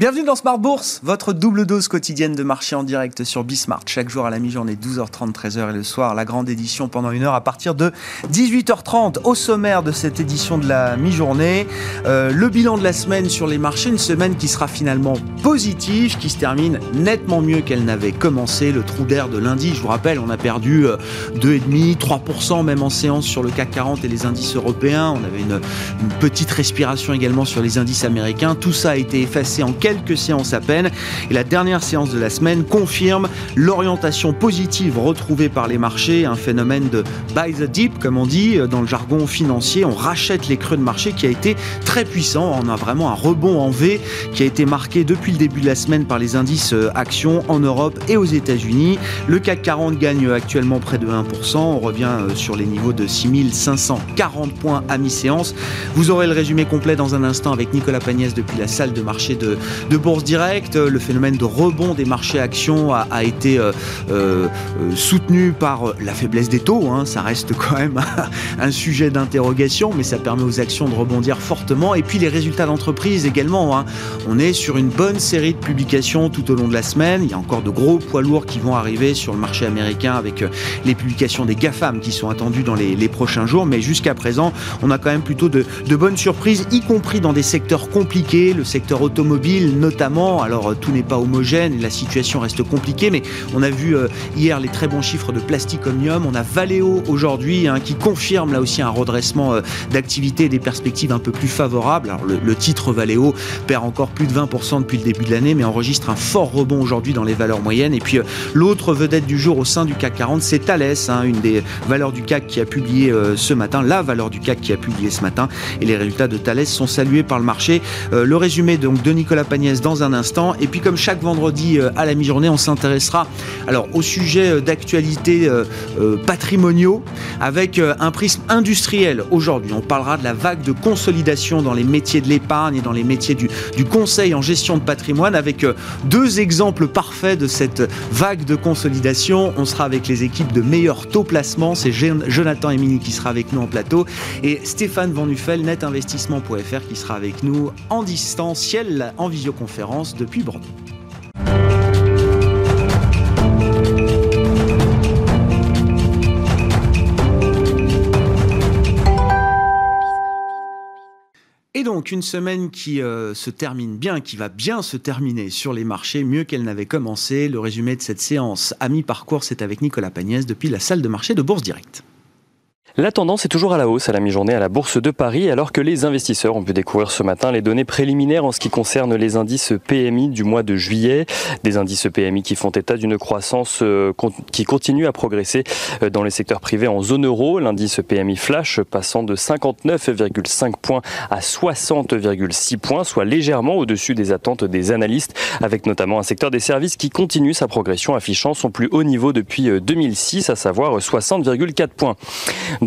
Bienvenue dans Smart Bourse, votre double dose quotidienne de marché en direct sur Bismart. Chaque jour à la mi-journée, 12h30, 13h et le soir, la grande édition pendant une heure à partir de 18h30. Au sommaire de cette édition de la mi-journée, euh, le bilan de la semaine sur les marchés, une semaine qui sera finalement positive, qui se termine nettement mieux qu'elle n'avait commencé. Le trou d'air de lundi, je vous rappelle, on a perdu 2,5, euh, 3% même en séance sur le CAC 40 et les indices européens. On avait une, petite respiration également sur les indices américains. Tout ça a été effacé en quelques quelques séances à peine. Et la dernière séance de la semaine confirme l'orientation positive retrouvée par les marchés, un phénomène de buy the deep, comme on dit dans le jargon financier. On rachète les creux de marché qui a été très puissant. On a vraiment un rebond en V qui a été marqué depuis le début de la semaine par les indices euh, actions en Europe et aux États-Unis. Le CAC 40 gagne actuellement près de 1%. On revient euh, sur les niveaux de 6540 points à mi-séance. Vous aurez le résumé complet dans un instant avec Nicolas Pagnès depuis la salle de marché de, de Bourse Directe. Le phénomène de rebond des marchés actions a, été euh, euh, soutenu par la faiblesse des taux. Hein. Ça reste quand même un sujet d'interrogation, mais ça permet aux actions de rebondir fortement. Et puis les résultats d'entreprise également. Hein. On est sur une bonne série de publications tout au long de la semaine. Il y a encore de gros poids lourds qui vont arriver sur le marché américain avec euh, les publications des GAFAM qui sont attendues dans les, prochains jours. Mais jusqu'à présent, on a quand même plutôt de bonnes surprises, y compris dans des secteurs compliqués, le secteur automobile, notamment. Alors euh, tout n'est pas homogène la situation reste compliquée, mais on a vu euh, hier les très bons chiffres de Plastic Omnium. On a Valeo aujourd'hui hein, qui confirme là aussi un redressement euh, d'activité et des perspectives un peu plus favorables. Alors le, titre Valeo perd encore plus de 20% depuis le début de l'année, mais enregistre un fort rebond aujourd'hui dans les valeurs moyennes. Et puis l'autre vedette du jour au sein du CAC 40, c'est Thales, hein, une des valeurs du CAC qui a publié ce matin, la valeur du CAC qui a publié ce matin. Et les résultats de Thales sont salués par le marché. le résumé donc de Nicolas Dans un instant. Et puis comme chaque vendredi euh, à la mi-journée, on s'intéressera alors au sujet euh, d'actualité euh, patrimoniaux avec un prisme industriel aujourd'hui. On parlera de la vague de consolidation dans les métiers de l'épargne et dans les métiers du, du, conseil en gestion de patrimoine avec deux exemples parfaits de cette vague de consolidation. On sera avec les équipes de meilleurs taux placement. C'est Jonathan Emini qui sera avec nous en plateau et Stéphane Van Nuffel, netinvestissement.fr qui sera avec nous en distanciel, en visioconférence depuis Bordeaux. Et donc une semaine qui euh, se termine bien, qui va bien se terminer sur les marchés, mieux qu'elle n'avait commencé. Le résumé de cette séance à mi-parcours, c'est avec Nicolas Pagnès depuis la salle de marché de Bourse Directe. La tendance est toujours à la hausse à la mi-journée à la Bourse de Paris, alors que les investisseurs ont pu découvrir ce matin les données préliminaires en ce qui concerne les indices PMI du mois de juillet. Des indices PMI qui font état d'une croissance euh, qui continue à progresser euh, dans les secteurs privés en zone euro. L'indice PMI flash passant de 59,5 points à 60,6 points, soit légèrement au-dessus des attentes des analystes, avec notamment un secteur des services qui continue sa progression affichant son plus haut niveau depuis 2006, à savoir 60,4 points.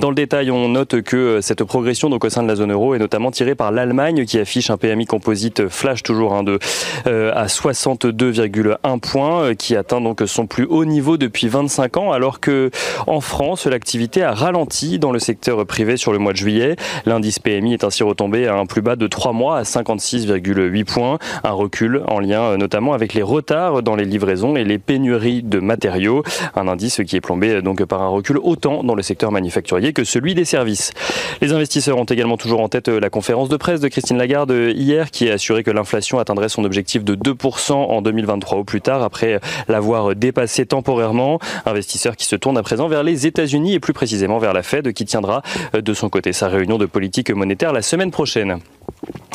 Dans le détail, on note que euh, cette progression donc au sein de la zone euro est notamment tirée par l'Allemagne qui affiche un PMI composite flash toujours un de euh, à 62,1 points, euh, qui atteint donc son plus haut niveau depuis 25 ans, alors que en France l'activité a ralenti dans le secteur privé sur le mois de juillet. L'indice PMI est ainsi retombé à un plus bas de 3 mois à 56,8 points, un recul en lien notamment avec les retards dans les livraisons et les pénuries de matériaux, un indice qui est plombé donc par un recul autant dans le secteur manufacturier que celui des services. Les investisseurs ont également toujours en tête euh, la conférence de presse de Christine Lagarde euh, hier qui a assuré que l'inflation atteindrait son objectif de 2% en 2023 au plus tard après l'avoir dépassé temporairement. Investisseurs qui se tournent à présent vers les États-Unis et plus précisément vers la Fed qui tiendra euh, de son côté sa réunion de politique monétaire la semaine prochaine.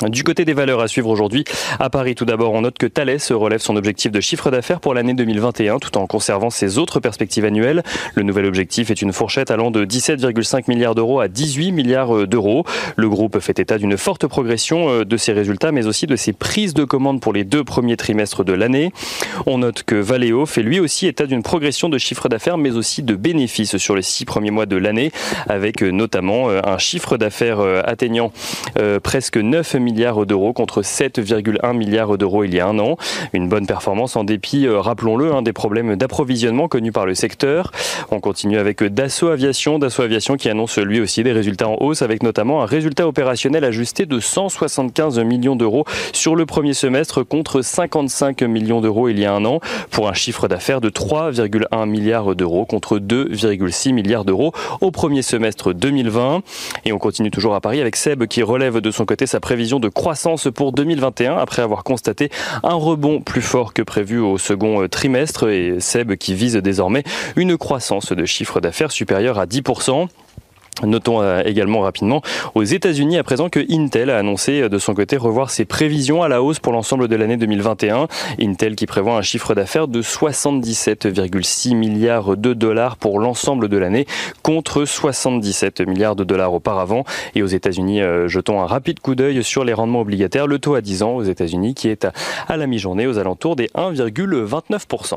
Du côté des valeurs à suivre aujourd'hui, à Paris tout d'abord, on note que Thales relève son objectif de chiffre d'affaires pour l'année 2021 tout en conservant ses autres perspectives annuelles. Le nouvel objectif est une fourchette allant de 17,5 milliards d'euros à 18 milliards euh, d'euros. Le groupe fait état d'une forte progression euh, de ses résultats mais aussi de ses prises de commandes pour les deux premiers trimestres de l'année. On note que Valeo fait lui aussi état d'une progression de chiffre d'affaires mais aussi de bénéfices sur les six premiers mois de l'année avec euh, notamment un chiffre d'affaires atteignant presque presque 9 milliards d'euros contre 7,1 milliards d'euros il y a un an. Une bonne performance en dépit, euh, rappelons-le, hein, des problèmes d'approvisionnement connus par le secteur. On continue avec Dassault Aviation, Dassault Aviation qui annonce lui aussi des résultats en hausse avec notamment un résultat opérationnel ajusté de 175 millions d'euros sur le premier semestre contre 55 millions d'euros il y a un an pour un chiffre d'affaires de 3,1 milliards d'euros contre 2,6 milliards d'euros au premier semestre 2020. Et on continue toujours à Paris avec Seb qui relève de son côté sa prévision de croissance pour 2021 après avoir constaté un rebond plus fort que prévu au second trimestre et Seb qui vise désormais une croissance de chiffre d'affaires supérieure à 10%. Notons euh, également rapidement aux États-Unis à présent que Intel a annoncé euh, de son côté revoir ses prévisions à la hausse pour l'ensemble de l'année 2021. Intel qui prévoit un chiffre d'affaires de 77,6 milliards de dollars pour l'ensemble de l'année contre 77 milliards de dollars auparavant. Et aux États-Unis, euh, jetons un rapide coup d'œil sur les rendements obligataires. Le taux à 10 ans aux États-Unis qui est à la mi-journée aux alentours des 1,29%.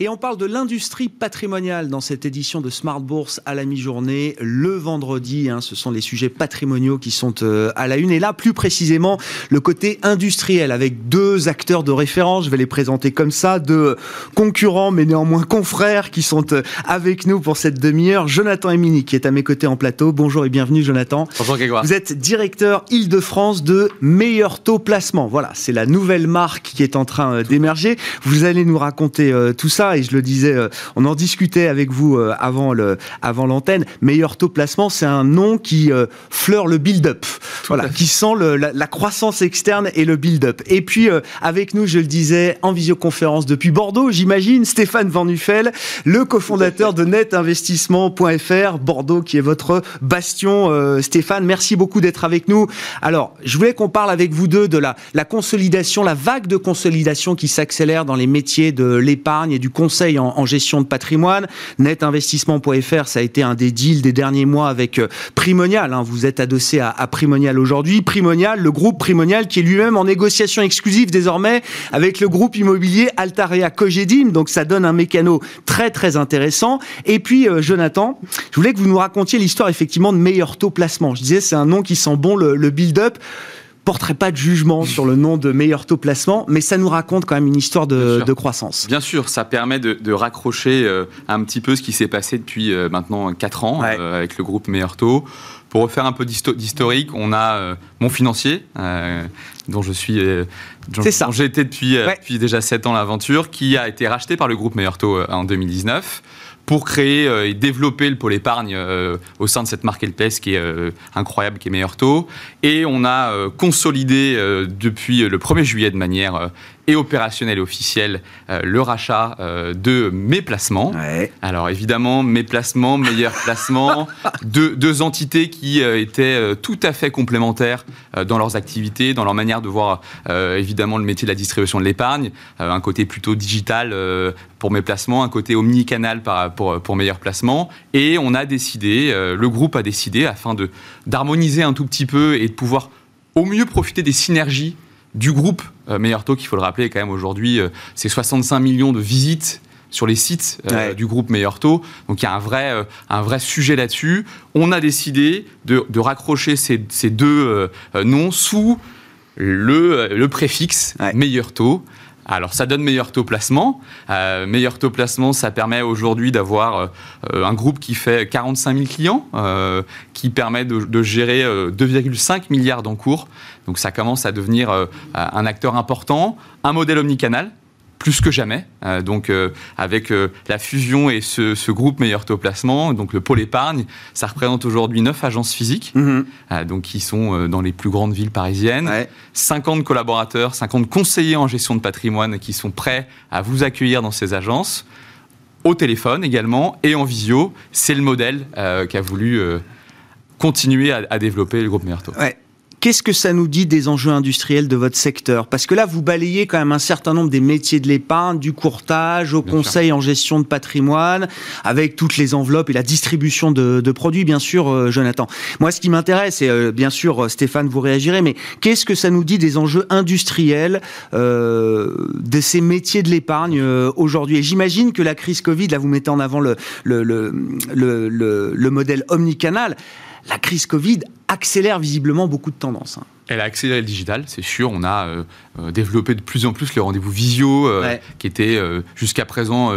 Et on parle de l'industrie patrimoniale dans cette édition de Smart Bourse à la mi-journée, le vendredi. Hein, ce sont les sujets patrimoniaux qui sont euh, à la une. Et là, plus précisément, le côté industriel avec deux acteurs de référence. Je vais les présenter comme ça, deux concurrents mais néanmoins confrères qui sont euh, avec nous pour cette demi-heure. Jonathan Emini qui est à mes côtés en plateau. Bonjour et bienvenue, Jonathan. Bonjour, Grégoire. Vous êtes directeur Île-de-France de Meilleur Taux Placement. Voilà, c'est la nouvelle marque qui est en train euh, d'émerger. Vous allez nous raconter tout ça et je le disais, euh, on en discutait avec vous euh, avant le avant l'antenne. Meilleur taux placement, c'est un nom qui euh, fleure le build-up, voilà, qui sent la, croissance externe et le build-up. Et puis avec nous, je le disais, en visioconférence depuis Bordeaux, j'imagine, Stéphane Van Nuffel, le cofondateur de netinvestissement.fr, Bordeaux, qui est votre bastion. Stéphane, merci beaucoup d'être avec nous. Alors, je voulais qu'on parle avec vous deux de la, la consolidation, la vague de consolidation qui s'accélère dans les métiers de l'épargne et du conseil en, gestion de patrimoine. Netinvestissement.fr, ça a été un des deals des derniers mois avec euh, Primonial. Hein. Vous êtes adossé à, Primonial aujourd'hui. Primonial, le groupe Primonial qui est lui-même en négociation exclusive désormais avec le groupe immobilier Altarea Cogedim. Donc ça donne un mécano très très intéressant. Et puis euh, Jonathan, je voulais que vous nous racontiez l'histoire effectivement de meilleur taux placement. Je disais c'est un nom qui sent bon le build-up porterait pas de jugement sur le nom de meilleur taux placement, mais ça nous raconte quand même une histoire de, croissance. Bien sûr, ça permet de, raccrocher euh, un petit peu ce qui s'est passé depuis euh, maintenant 4 ans euh, avec le groupe Meilleur Taux. Pour refaire un peu d'historique, on a mon financier, dont je suis, j'ai été depuis, depuis déjà 7 ans l'aventure, qui a été racheté par le groupe Meilleur Taux en 2019 pour créer euh, et développer le pôle épargne euh, au sein de cette marque LPS qui est euh, incroyable, qui est meilleur taux. Et on a consolidé depuis le 1er juillet de manière et opérationnel et officiel euh, le rachat euh, de mes placements. Alors évidemment, mes placements, meilleurs placements, deux, deux, entités qui euh, étaient tout à fait complémentaires dans leurs activités, dans leur manière de voir évidemment le métier de la distribution de l'épargne, un côté plutôt digital pour mes placements, un côté omnicanal pour, pour meilleurs placements. Et on a décidé, le groupe a décidé, afin d'harmoniser un tout petit peu et de pouvoir au mieux profiter des synergies du groupe euh, Meilleur Taux, qu'il faut le rappeler quand même aujourd'hui, euh, c'est 65 millions de visites sur les sites euh, du groupe Meilleur Taux. Donc il y a un vrai, un vrai sujet là-dessus. On a décidé de, raccrocher ces, deux noms sous le, préfixe Meilleur Taux. Alors ça donne meilleur taux placement. Euh, meilleur taux placement, ça permet aujourd'hui d'avoir euh, un groupe qui fait 45 000 clients, euh, qui permet de, gérer 2,5 milliards d'encours. Donc ça commence à devenir un acteur important, un modèle omnicanal plus que jamais. Euh, donc, euh, avec euh, la fusion et ce, groupe meilleur taux placement, donc le pôle épargne, ça représente aujourd'hui 9 agences physiques, mhm. donc qui sont dans les plus grandes villes parisiennes. 50 collaborateurs, 50 conseillers en gestion de patrimoine qui sont prêts à vous accueillir dans ces agences, au téléphone également et en visio. C'est le modèle qu'a voulu continuer à, développer le groupe meilleur taux Qu'est-ce que ça nous dit des enjeux industriels de votre secteur? Parce que là, vous balayez quand même un certain nombre des métiers de l'épargne, du courtage, au conseil en gestion de patrimoine, avec toutes les enveloppes et la distribution de, produits, bien sûr, euh, Jonathan. Moi, ce qui m'intéresse, et euh, bien sûr, euh, Stéphane, vous réagirez, mais qu'est-ce que ça nous dit des enjeux industriels de ces métiers de l'épargne aujourd'hui? Et j'imagine que la crise Covid, là, vous mettez en avant le, le, le, le modèle omnicanal. La crise Covid accélère visiblement beaucoup de tendances. Elle a accéléré le digital, c'est sûr. On a euh, euh, développé de plus en plus les rendez-vous visio, euh, qui était jusqu'à présent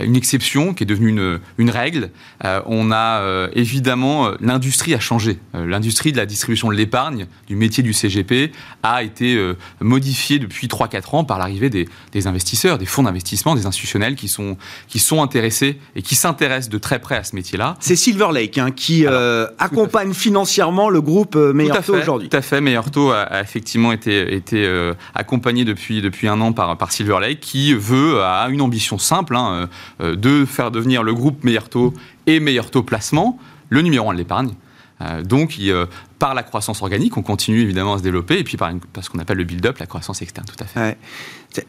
une exception, qui est devenue une, une règle. on a évidemment l'industrie a changé. l'industrie de la distribution de l'épargne, du métier du CGP, a été modifiée depuis 3-4 ans par l'arrivée des, des, investisseurs, des fonds d'investissement, des institutionnels qui sont qui sont intéressés et qui s'intéressent de très près à ce métier-là. C'est Silver Lake hein, qui accompagne financièrement le groupe Meilleur aujourd'hui. Tout à fait et a, effectivement été, euh, accompagné depuis, un an par, par Silver Lake, qui veut, a une ambition simple, hein, euh, de faire devenir le groupe Meilleur Taux et Meilleur Taux Placement le numéro un de l'épargne. Euh, donc, par la croissance organique, on continue évidemment à se développer, et puis par, ce qu'on appelle le build-up, la croissance externe, tout à fait.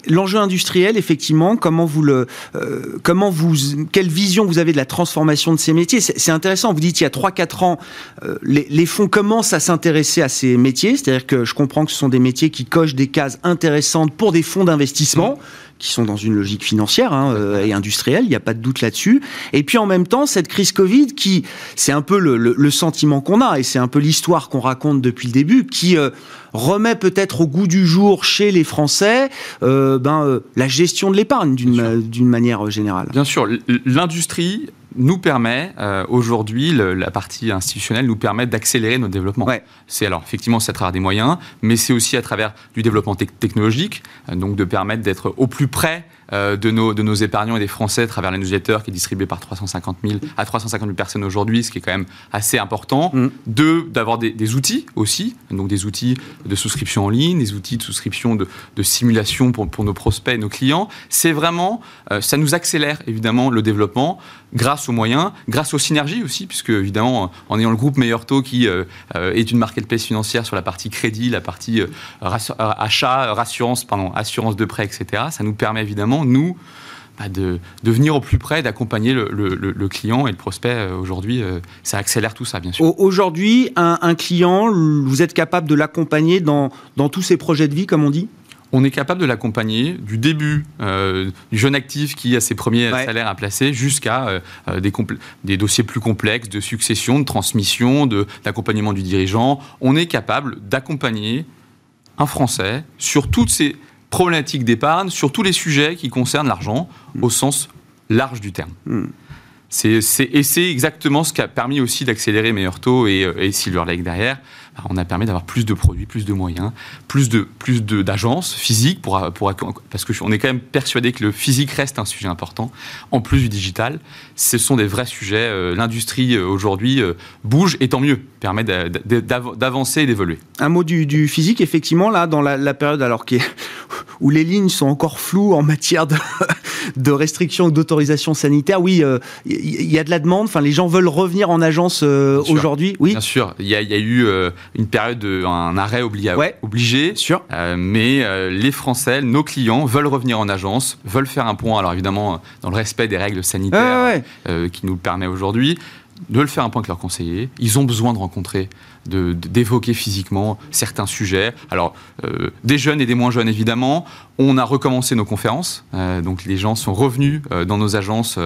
L'enjeu industriel, effectivement, comment vous le, euh, comment vous, quelle vision vous avez de la transformation de ces métiers? C'est intéressant. Vous dites il y a 3-4 ans, euh, les, les, fonds commencent à s'intéresser à ces métiers. C'est-à-dire que je comprends que ce sont des métiers qui cochent des cases intéressantes pour des fonds d'investissement qui sont dans une logique financière hein, euh, et industrielle, il n'y a pas de doute là-dessus. Et puis en même temps, cette crise Covid, qui c'est un peu le, le, sentiment qu'on a, et c'est un peu l'histoire qu'on raconte depuis le début, qui euh, remet peut-être au goût du jour chez les Français euh, ben, euh, la gestion de l'épargne d'une manière générale. Bien sûr, l'industrie nous permet euh, aujourd'hui, la partie institutionnelle nous permet d'accélérer notre développement. C'est alors effectivement c'est à travers des moyens, mais c'est aussi à travers du développement technologique, donc de permettre d'être au plus près euh, de, nos, de nos épargnants et des Français à travers la newsletter qui est distribuée par 350 000 à 350 000 personnes aujourd'hui, ce qui est quand même assez important. Mm. Deux, d'avoir des, outils aussi, donc des outils de souscription en ligne, des outils de souscription de, de simulation pour, pour, nos prospects, nos clients. C'est vraiment, euh, ça nous accélère évidemment le développement grâce aux moyens, grâce aux synergies aussi, puisque évidemment, en ayant le groupe Meilleur Taux qui euh, est une marketplace financière sur la partie crédit, la partie achat, rassurance, pardon, assurance de prêt, etc., ça nous permet évidemment nous, bah, de, venir au plus près, d'accompagner le, client et le prospect euh, aujourd'hui. Euh, ça accélère tout ça, bien sûr. Aujourd'hui, un, client, vous êtes capable de l'accompagner dans, tous ses projets de vie, comme on dit? On est capable de l'accompagner du début euh, du jeune actif qui a ses premiers salaires à placer jusqu'à des, des, dossiers plus complexes de succession, de transmission, d'accompagnement du dirigeant. On est capable d'accompagner un Français sur toutes ces problématique d'épargne sur tous les sujets qui concernent l'argent au sens large du terme. C'est, et c'est exactement ce qui a permis aussi d'accélérer Meilleur Taux et, euh, et Silver Lake derrière. Bah, on a permis d'avoir plus de produits, plus de moyens, plus de plus de, d'agences physiques pour, pour parce que on est quand même persuadé que le physique reste un sujet important en plus du digital. Ce sont des vrais sujets. Euh, l'industrie euh, aujourd'hui euh, bouge et tant mieux, permet d'avancer et d'évoluer. Un mot du, physique, effectivement, là, dans la, période alors qui où les lignes sont encore floues en matière de, de restrictions ou d'autorisation sanitaire. Oui, il y, a de la demande. Enfin, les gens veulent revenir en agence aujourd'hui. Oui. Bien sûr. Il y, y a, eu une période de un arrêt obligé. Sûr. Euh, mais euh, les Français, nos clients, veulent revenir en agence, veulent faire un point. Alors évidemment, dans le respect des règles sanitaires euh, qui nous le permet aujourd'hui, de le faire un point avec leurs conseillers. Ils ont besoin de rencontrer d'évoquer physiquement certains sujets. Alors, euh, des jeunes et des moins jeunes, évidemment. On a recommencé nos conférences. Euh, donc, les gens sont revenus euh, dans nos agences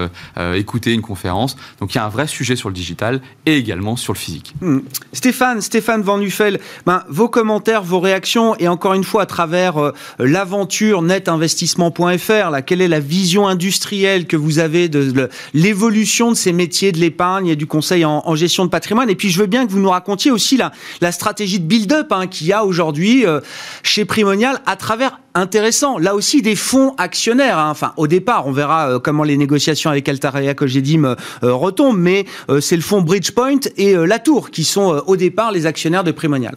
écouter une conférence. Donc, il y a un vrai sujet sur le digital et également sur le physique. Hmm. Stéphane, Stéphane Van Nuffel, ben, vos commentaires, vos réactions, et encore une fois, à travers l'aventure netinvestissement.fr, là, quelle est la vision industrielle que vous avez de, l'évolution de ces métiers de l'épargne et du conseil en, en gestion de patrimoine? Et puis, je veux bien que vous nous racontiez aussi la, stratégie de build-up hein, qu'il y a aujourd'hui euh, chez Primonial à travers intéressant. Là aussi, des fonds actionnaires. Hein. Enfin, au départ, on verra euh, comment les négociations avec Altaria dit euh, retombent, mais c'est le fonds Bridgepoint et Latour qui sont au départ les actionnaires de Primonial.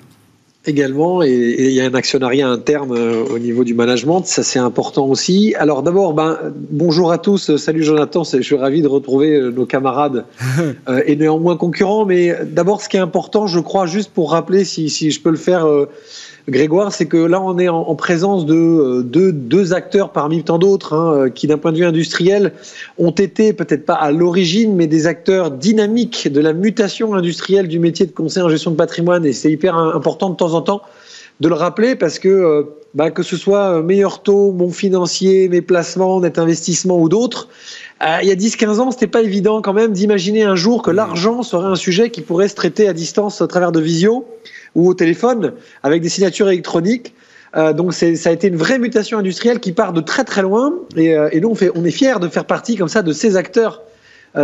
Également, et il y a un actionnariat interne euh, au niveau du management, ça c'est important aussi. Alors d'abord, ben, bonjour à tous, salut Jonathan, je suis ravi de retrouver euh, nos camarades euh, et néanmoins concurrents, mais d'abord ce qui est important, je crois, juste pour rappeler, si, si je peux le faire, Grégoire, c'est que là on est en, présence de deux, acteurs parmi tant d'autres, hein, qui d'un point de vue industriel ont été peut-être pas à l'origine, mais des acteurs dynamiques de la mutation industrielle du métier de conseil en gestion de patrimoine, et c'est hyper important de temps en temps de le rappeler parce que euh, bah, que ce soit euh, meilleur taux, mon financier, mes placements, net investissement ou d'autres, euh, il y a 10-15 ans, c'était pas évident quand même d'imaginer un jour que l'argent serait un sujet qui pourrait se traiter à distance au travers de visio ou au téléphone avec des signatures électroniques. donc ça a été une vraie mutation industrielle qui part de très très loin et, et nous on, fait, on est fiers de faire partie comme ça de ces acteurs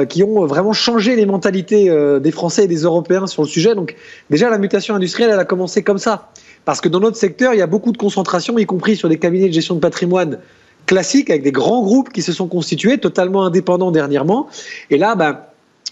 qui ont vraiment changé les mentalités des Français et des Européens sur le sujet. Donc déjà la mutation industrielle, elle a commencé comme ça. Parce que dans notre secteur, il y a beaucoup de concentration, y compris sur des cabinets de gestion de patrimoine classiques, avec des grands groupes qui se sont constitués, totalement indépendants dernièrement. Et là, ben,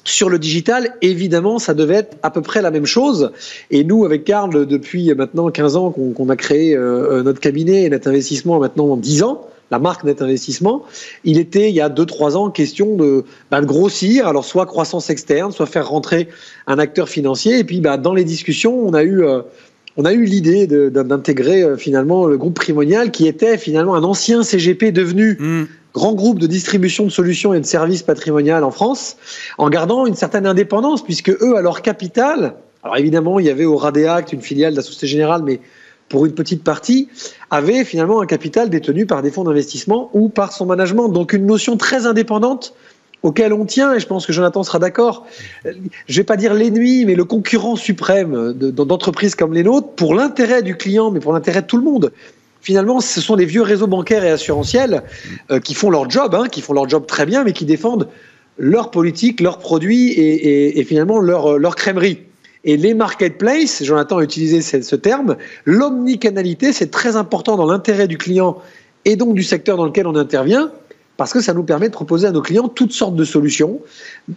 sur le digital, évidemment, ça devait être à peu près la même chose. Et nous, avec Karl, depuis maintenant 15 ans qu'on a créé euh, notre cabinet et Net Investissement, maintenant 10 ans, la marque Net Investissement, il était il y a 2-3 ans question de, ben, de, grossir, alors soit croissance externe, soit faire rentrer un acteur financier. Et puis ben, dans les discussions, on a eu... Euh, on a eu l'idée d'intégrer euh, finalement le groupe Primonial, qui était finalement un ancien CGP devenu mm. grand groupe de distribution de solutions et de services patrimonial en France, en gardant une certaine indépendance, puisque eux, à leur capital, alors évidemment, il y avait au Radéact une filiale de la Société Générale, mais pour une petite partie, avait finalement un capital détenu par des fonds d'investissement ou par son management. Donc une notion très indépendante auquel on tient, et je pense que Jonathan sera d'accord, je vais pas dire l'ennemi, mais le concurrent suprême d'entreprises comme les nôtres, pour l'intérêt du client, mais pour l'intérêt de tout le monde. Finalement, ce sont les vieux réseaux bancaires et assurantiels euh, qui font leur job, hein, qui font leur job très bien, mais qui défendent leur politique, leurs produits et, finalement leur, leur crèmerie. Et les marketplaces, Jonathan a utilisé ce, terme, l'omnicanalité, c'est très important dans l'intérêt du client et donc du secteur dans lequel on intervient parce que ça nous permet de proposer à nos clients toutes sortes de solutions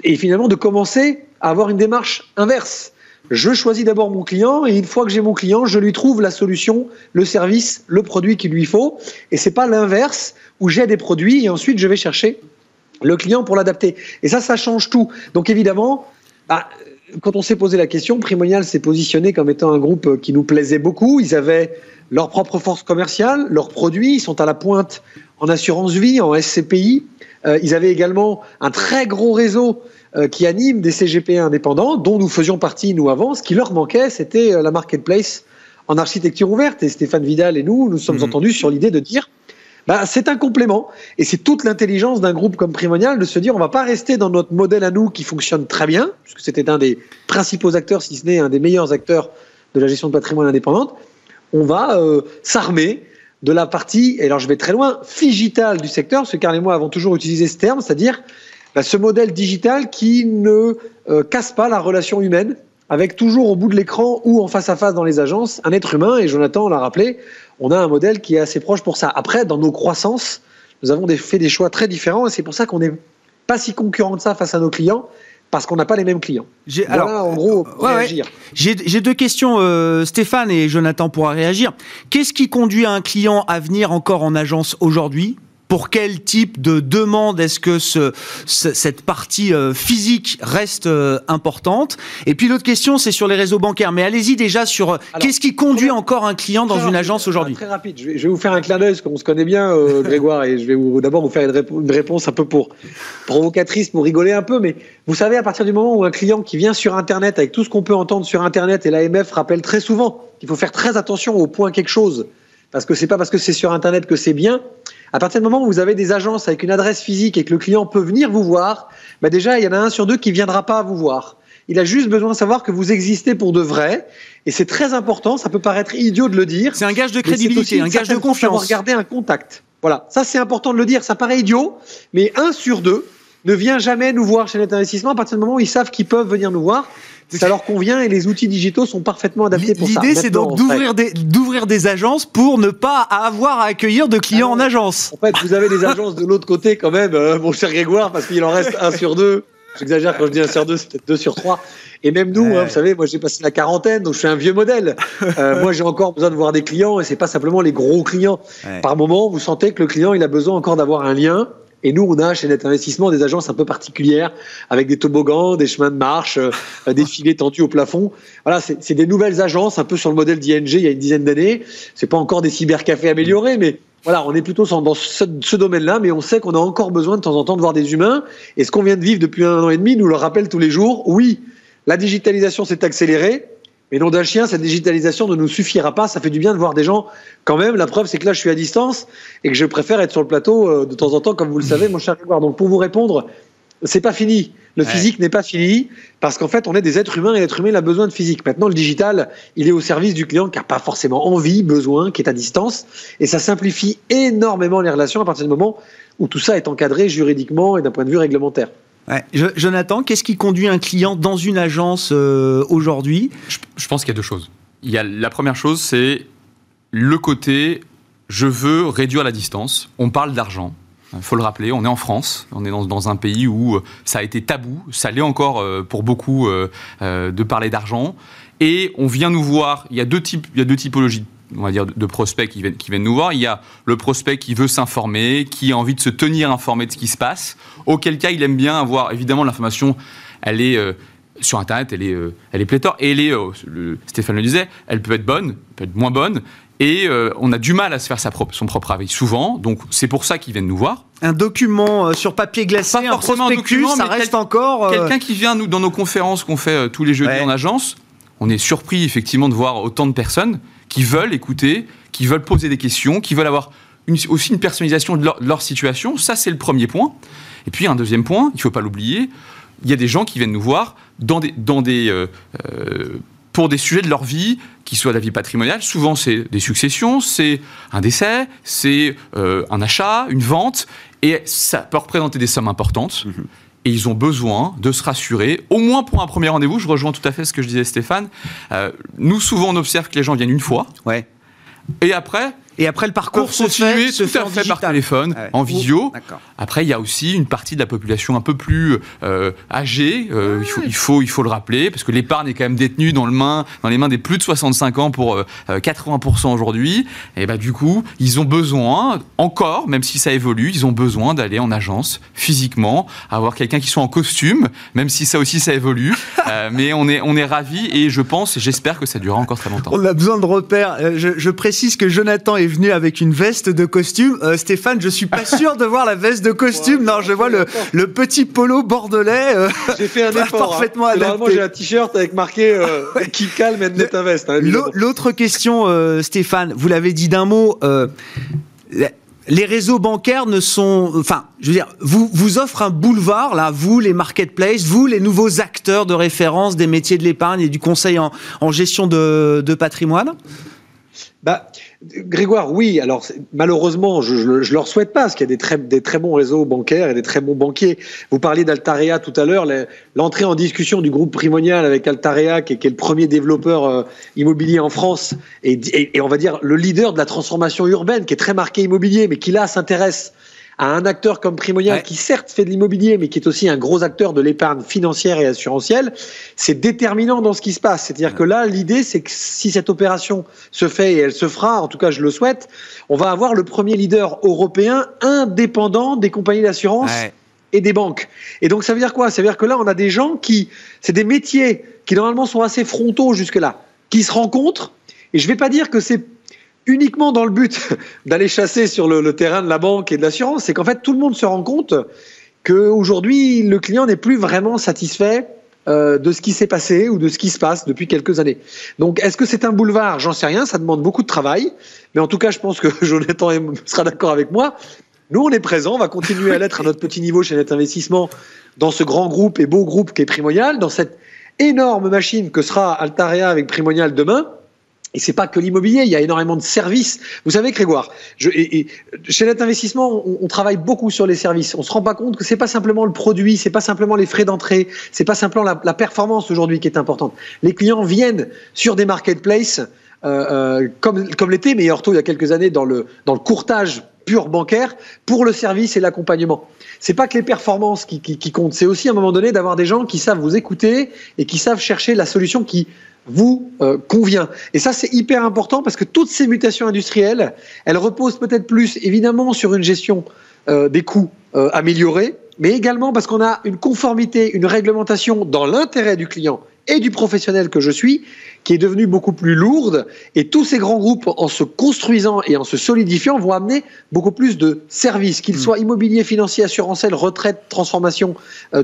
et finalement de commencer à avoir une démarche inverse. Je choisis d'abord mon client et une fois que j'ai mon client, je lui trouve la solution, le service, le produit qu'il lui faut. Et c'est pas l'inverse où j'ai des produits et ensuite je vais chercher le client pour l'adapter. Et ça, ça change tout. Donc évidemment, bah, quand on s'est posé la question, Primonial s'est positionné comme étant un groupe qui nous plaisait beaucoup. Ils avaient leur propre force commerciale, leurs produits, ils sont à la pointe en assurance vie, en SCPI. Euh, ils avaient également un très gros réseau euh, qui anime des CGP indépendants, dont nous faisions partie, nous, avant. Ce qui leur manquait, c'était euh, la marketplace en architecture ouverte. Et Stéphane Vidal et nous, nous sommes mhm. entendus sur l'idée de dire bah, c'est un complément. Et c'est toute l'intelligence d'un groupe comme Primonial de se dire on va pas rester dans notre modèle à nous qui fonctionne très bien, puisque c'était un des principaux acteurs, si ce n'est un des meilleurs acteurs de la gestion de patrimoine indépendante. On va s'armer de la partie, et alors je vais très loin, digitale du secteur, parce que Carl et moi avons toujours utilisé ce terme, c'est-à-dire bah, ce modèle digital qui ne euh, casse pas la relation humaine, avec toujours au bout de l'écran ou en face à face dans les agences un être humain, et Jonathan l'a rappelé, on a un modèle qui est assez proche pour ça. Après, dans nos croissances, nous avons fait des choix très différents, et c'est pour ça qu'on n'est pas si concurrent de ça face à nos clients, parce qu'on n'a pas les mêmes clients. J'ai, alors, en gros, réagir. J'ai, deux questions, euh, Stéphane et Jonathan pourra réagir. Qu'est-ce qui conduit un client à venir encore en agence aujourd'hui? Pour quel type de demande est-ce que ce, cette partie euh, physique reste euh, importante? Et puis l'autre question, c'est sur les réseaux bancaires. Mais allez-y déjà sur euh, qu'est-ce qui conduit encore un client dans une agence aujourd'hui? Très rapide. Je vais, vous faire un clin d'œil, parce qu'on se connaît bien, Grégoire, et je vais d'abord vous faire une, une, réponse un peu pour provocatrice, pour rigoler un peu. Mais vous savez, à partir du moment où un client qui vient sur Internet, avec tout ce qu'on peut entendre sur Internet, et l'AMF rappelle très souvent qu'il faut faire très attention au point quelque chose, parce que c'est pas parce que c'est sur Internet que c'est bien. À partir du moment où vous avez des agences avec une adresse physique et que le client peut venir vous voir, bah déjà, il y en a un sur deux qui viendra pas vous voir. Il a juste besoin de savoir que vous existez pour de vrai. Et c'est très important. Ça peut paraître idiot de le dire. C'est un gage de crédibilité, un gage de confiance. Regarder un contact. Voilà. Ça, c'est important de le dire. Ça paraît idiot. Mais un sur deux ne vient jamais nous voir chez Net Investissement à partir du moment où ils savent qu'ils peuvent venir nous voir. Ça leur convient et les outils digitaux sont parfaitement adaptés pour ça. L'idée, c'est donc d'ouvrir des, d'ouvrir des agences pour ne pas avoir à accueillir de clients en agence. En fait, vous avez des agences de l'autre côté quand même, euh, mon cher Grégoire, parce qu'il en reste un sur deux J'exagère quand je dis un sur deux, c'est peut-être deux sur trois. Et même nous, hein, vous savez, moi j'ai passé la quarantaine, donc je suis un vieux modèle. Euh, moi j'ai encore besoin de voir des clients et c'est pas simplement les gros clients. Par moment, vous sentez que le client il a besoin encore d'avoir un lien. Et nous, on a chez Net Investissement des agences un peu particulières avec des toboggans, des chemins de marche, euh, des filets tendus au plafond. Voilà, c'est des nouvelles agences un peu sur le modèle d'ING il y a une dizaine d'années. C'est pas encore des cybercafés améliorés, mais voilà, on est plutôt dans ce, domaine-là, mais on sait qu'on a encore besoin de temps en temps de voir des humains. Et ce qu'on vient de vivre depuis un an et demi nous le rappelle tous les jours. Oui, la digitalisation s'est accélérée, mais non d'un chien, cette digitalisation ne nous suffira pas. Ça fait du bien de voir des gens quand même. La preuve, c'est que là, je suis à distance et que je préfère être sur le plateau euh, de temps en temps, comme vous le savez, mon cher Grégoire. Donc, pour vous répondre, c'est pas fini. Le physique n'est pas fini parce qu'en fait, on est des êtres humains et l'être humain il a besoin de physique. Maintenant, le digital, il est au service du client qui n'a pas forcément envie, besoin, qui est à distance. Et ça simplifie énormément les relations à partir du moment où tout ça est encadré juridiquement et d'un point de vue réglementaire. Jonathan, qu'est-ce qui conduit un client dans une agence euh, aujourd'hui? Je, pense qu'il y a deux choses. Il y a, la première chose, c'est le côté je veux réduire la distance. On parle d'argent. Il faut le rappeler, on est en France, on est dans, un pays où euh, ça a été tabou, ça l'est encore euh, pour beaucoup de parler d'argent. Et on vient nous voir, il y a deux, types, il y a deux typologies on va dire, de prospects qui viennent, qui viennent nous voir. Il y a le prospect qui veut s'informer, qui a envie de se tenir informé de ce qui se passe, auquel cas il aime bien avoir, évidemment, l'information, elle est... sur Internet, elle est, elle est pléthore. Et elle est, Stéphane le disait, elle peut être bonne, peut être moins bonne. Et euh, on a du mal à se faire sa propre, son propre avis souvent, donc c'est pour ça qu'ils viennent nous voir. Un document euh, sur papier glacé, Pas forcément un, document, ça reste encore. Euh, quelqu'un qui vient nous dans nos conférences qu'on fait tous les jeudis en agence, on est surpris effectivement de voir autant de personnes qui veulent écouter, qui veulent poser des questions, qui veulent avoir aussi une personnalisation de leur, situation. Ça, c'est le premier point. Et puis un deuxième point, il ne faut pas l'oublier, il y a des gens qui viennent nous voir dans des pour des sujets de leur vie, qui soient la vie patrimoniale. Souvent, c'est des successions, c'est un décès, c'est euh, un achat, une vente, et ça peut représenter des sommes importantes. Mhm. Et ils ont besoin de se rassurer, au moins pour un premier rendez-vous. Je rejoins tout à fait ce que je disais Stéphane. Euh, nous, souvent, on observe que les gens viennent une fois. Ouais. Et après, et après, le parcours se fait, se fait, fait par téléphone, ah en visio. Après, il y a aussi une partie de la population un peu plus euh, âgée. Euh, il, faut, il, faut, il faut le rappeler, parce que l'épargne est quand même détenue dans, le main, dans les mains des plus de 65 ans pour 80% euh, aujourd'hui. Et bah, du coup, ils ont besoin, encore, même si ça évolue, ils ont besoin d'aller en agence physiquement, avoir quelqu'un qui soit en costume, même si ça aussi ça évolue. mais on est, on est ravis et je pense et j'espère que ça durera encore très longtemps. On a besoin de repères. Je, je précise que Jonathan est venu avec une veste de costume. Euh, Stéphane, je suis pas sûr de voir la veste de costume. non, je vois le, le petit polo bordelais. Euh, j'ai fait un effort. Hein. Parfaitement adapté. Normalement, j'ai un t-shirt avec marqué euh, qui calme et ta veste. Hein, l'autre question, Stéphane, vous l'avez dit d'un mot les réseaux bancaires ne sont, enfin, je veux dire, vous vous offrent un boulevard là, vous les marketplaces, vous les nouveaux acteurs de référence des métiers de l'épargne et du conseil en, en gestion de, de patrimoine? Bah, Grégoire, oui. Alors malheureusement, je, ne leur souhaite pas, parce qu'il y a des très, des très bons réseaux bancaires et des très bons banquiers. Vous parliez d'Altarea tout à l'heure. L'entrée en discussion du groupe Primonial avec Altarea, qui est, le premier développeur euh, immobilier en France, et, et, on va dire le leader de la transformation urbaine, qui est très marqué immobilier, mais qui là s'intéresse à un acteur comme Primonial qui certes fait de l'immobilier mais qui est aussi un gros acteur de l'épargne financière et assurantielle, c'est déterminant dans ce qui se passe. C'est-à-dire que là, l'idée, c'est que si cette opération se fait et elle se fera, en tout cas je le souhaite, on va avoir le premier leader européen indépendant des compagnies d'assurance. et des banques. Et donc ça veut dire quoi? Ça veut dire que là, on a des gens qui, c'est des métiers qui normalement sont assez frontaux jusque-là, qui se rencontrent. Et je ne vais pas dire que c'est uniquement dans le but d'aller chasser sur le, terrain de la banque et de l'assurance, c'est qu'en fait tout le monde se rend compte qu'aujourd'hui le client n'est plus vraiment satisfait euh, de ce qui s'est passé ou de ce qui se passe depuis quelques années. Donc est-ce que c'est un boulevard? J'en sais rien, ça demande beaucoup de travail, mais en tout cas je pense que Jonathan sera d'accord avec moi. Nous on est présents, on va continuer à l'être à notre petit niveau chez Net Investissement dans ce grand groupe et beau groupe qui est Primonial, dans cette énorme machine que sera Altarea avec Primonial demain. Et c'est pas que l'immobilier, il y a énormément de services. Vous savez, Grégoire, je, et, chez Net Investissement, on, travaille beaucoup sur les services. On se rend pas compte que c'est pas simplement le produit, c'est pas simplement les frais d'entrée, c'est pas simplement la, la performance aujourd'hui qui est importante. Les clients viennent sur des marketplaces euh, euh, comme, comme l'était Meilleur Taux il y a quelques années dans le, dans le courtage pure bancaire pour le service et l'accompagnement. C'est pas que les performances qui, qui comptent, c'est aussi à un moment donné d'avoir des gens qui savent vous écouter et qui savent chercher la solution qui vous euh, convient. Et ça, c'est hyper important parce que toutes ces mutations industrielles, elles reposent peut-être plus évidemment sur une gestion euh, des coûts euh, améliorée, mais également parce qu'on a une conformité, une réglementation dans l'intérêt du client et du professionnel que je suis, qui est devenue beaucoup plus lourde. Et tous ces grands groupes, en se construisant et en se solidifiant, vont amener beaucoup plus de services, qu'ils mmh. soient immobilier, financier, assurantiel, retraite, transformation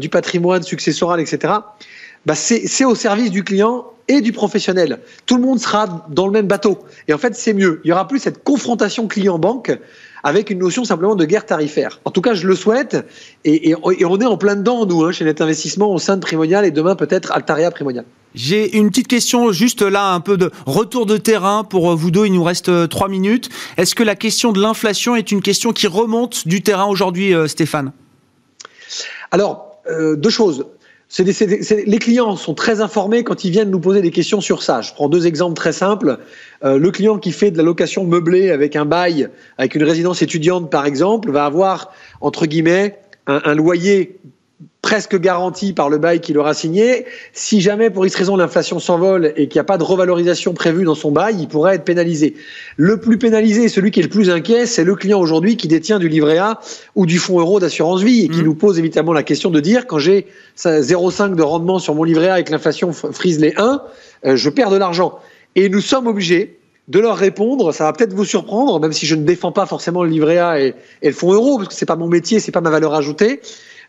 du patrimoine successoral, etc. Bah c'est au service du client et du professionnel. Tout le monde sera dans le même bateau. Et en fait, c'est mieux. Il y aura plus cette confrontation client-banque avec une notion simplement de guerre tarifaire. En tout cas, je le souhaite. Et, on est en plein dedans, nous, hein, chez Net Investissement, au sein de Primonial et demain peut-être Altaria Primonial. J'ai une petite question, juste là, un peu de retour de terrain pour vous deux. Il nous reste euh, trois minutes. Est-ce que la question de l'inflation est une question qui remonte du terrain aujourd'hui, euh, Stéphane? Alors, euh, deux choses les clients sont très informés quand ils viennent nous poser des questions sur ça. Je prends deux exemples très simples. Euh, le client qui fait de la location meublée avec un bail, avec une résidence étudiante par exemple, va avoir entre guillemets un loyer presque garanti par le bail qu'il aura signé. Si jamais, pour X raison, l'inflation s'envole et qu'il n'y a pas de revalorisation prévue dans son bail, il pourrait être pénalisé. Le plus pénalisé, celui qui est le plus inquiet, c'est le client aujourd'hui qui détient du livret A ou du fonds euro d'assurance vie et qui mmh. nous pose évidemment la question de dire quand j'ai 0,5 de rendement sur mon livret A et que l'inflation frise les 1, euh, je perds de l'argent. Et nous sommes obligés de leur répondre. Ça va peut-être vous surprendre, même si je ne défends pas forcément le livret A et, et le fonds euro, parce que c'est pas mon métier, c'est pas ma valeur ajoutée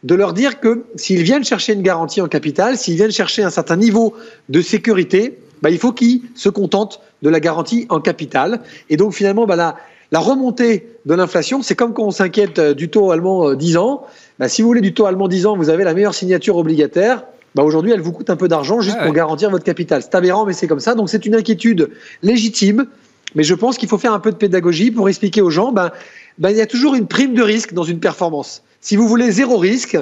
de leur dire que s'ils viennent chercher une garantie en capital, s'ils viennent chercher un certain niveau de sécurité, bah, il faut qu'ils se contentent de la garantie en capital. Et donc finalement, bah, la, la remontée de l'inflation, c'est comme quand on s'inquiète euh, du taux allemand 10 euh, ans. Bah, si vous voulez du taux allemand 10 ans, vous avez la meilleure signature obligataire. Bah aujourd'hui, elle vous coûte un peu d'argent juste pour garantir votre capital. C'est aberrant, mais c'est comme ça. Donc c'est une inquiétude légitime. Mais je pense qu'il faut faire un peu de pédagogie pour expliquer aux gens, ben, ben, il y a toujours une prime de risque dans une performance. Si vous voulez zéro risque,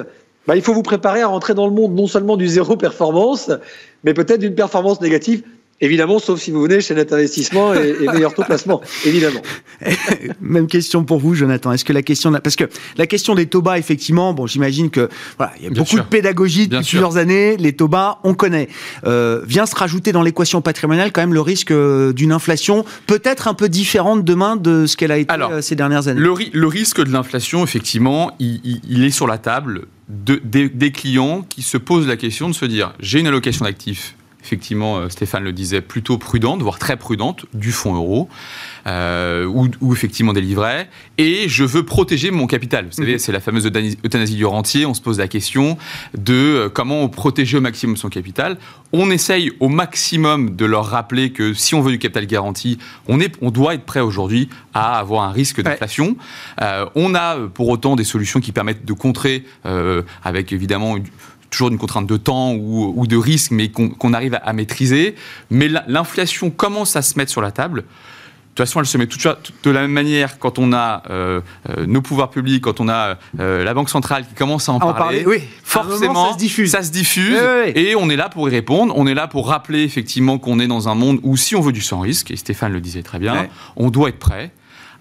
ben, il faut vous préparer à rentrer dans le monde non seulement du zéro performance, mais peut-être d'une performance négative. Évidemment, sauf si vous venez chez Net Investissement et, et meilleur taux placement, évidemment. Même question pour vous, Jonathan. Est-ce que la question, parce que la question des taux bas, effectivement, bon, j'imagine que voilà, il y a beaucoup de pédagogie depuis plusieurs années. Les taux bas, on connaît. Euh, vient se rajouter dans l'équation patrimoniale quand même le risque euh, d'une inflation peut-être un peu différente demain de ce qu'elle a été euh, ces dernières années. Le, le risque de l'inflation, effectivement, il, il, est sur la table de, des, des clients qui se posent la question de se dire j'ai une allocation d'actifs effectivement, euh, Stéphane le disait, plutôt prudente, voire très prudente, du fonds euro, euh, ou, effectivement des livrets, et je veux protéger mon capital. Vous savez, mhm. c'est la fameuse euthanasie du rentier, on se pose la question de euh, comment protéger au maximum son capital. On essaye au maximum de leur rappeler que si on veut du capital garanti, on, est, on doit être prêt aujourd'hui à avoir un risque d'inflation. on a pour autant des solutions qui permettent de contrer, avec évidemment toujours une contrainte de temps ou, de risque, mais qu'on arrive à, maîtriser. Mais l'inflation commence à se mettre sur la table. De toute façon, elle se met toute, de la même manière quand on a euh, euh, nos pouvoirs publics, quand on a euh, la Banque centrale qui commence à en, parler. oui. Forcément, ça se diffuse. Ça se diffuse et on est là pour y répondre. On est là pour rappeler effectivement qu'on est dans un monde où si on veut du sans risque, et Stéphane le disait très bien, on doit être prêt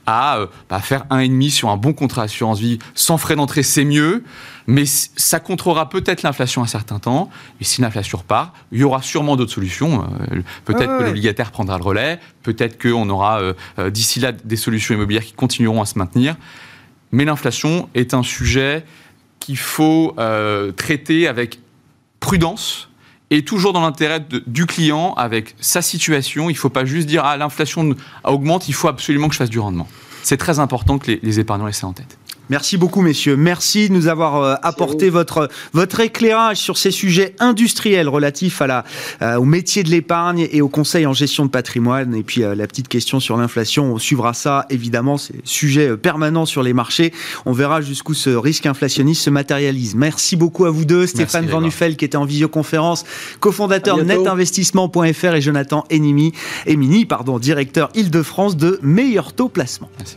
à euh, bah, faire un et demi sur un bon contrat assurance vie sans frais d'entrée, c'est mieux. Mais ça contrera peut-être l'inflation un certain temps. Et si l'inflation repart, il y aura sûrement d'autres solutions. Euh, peut-être que l'obligataire prendra le relais. Peut-être qu'on aura euh, d'ici là des solutions immobilières qui continueront à se maintenir. Mais l'inflation est un sujet qu'il faut traiter avec prudence et toujours dans l'intérêt du client avec sa situation. Il ne faut pas juste dire ah l'inflation augmente, il faut absolument que je fasse du rendement. C'est très important que les, les épargnants laissent ça en tête. Merci beaucoup, messieurs. Merci de nous avoir euh, apporté votre, votre éclairage sur ces sujets industriels relatifs à la, euh, au métier de l'épargne et au conseil en gestion de patrimoine. Et puis, euh, la petite question sur l'inflation, on suivra ça, évidemment. C'est sujet permanent sur les marchés. On verra jusqu'où ce risque inflationniste se matérialise. Merci beaucoup à vous deux. Stéphane Van Nuffel, qui était en visioconférence, cofondateur de netinvestissement.fr et Jonathan Enimi, Emini, pardon, directeur Île-de-France de Meilleur Taux Placement. Merci,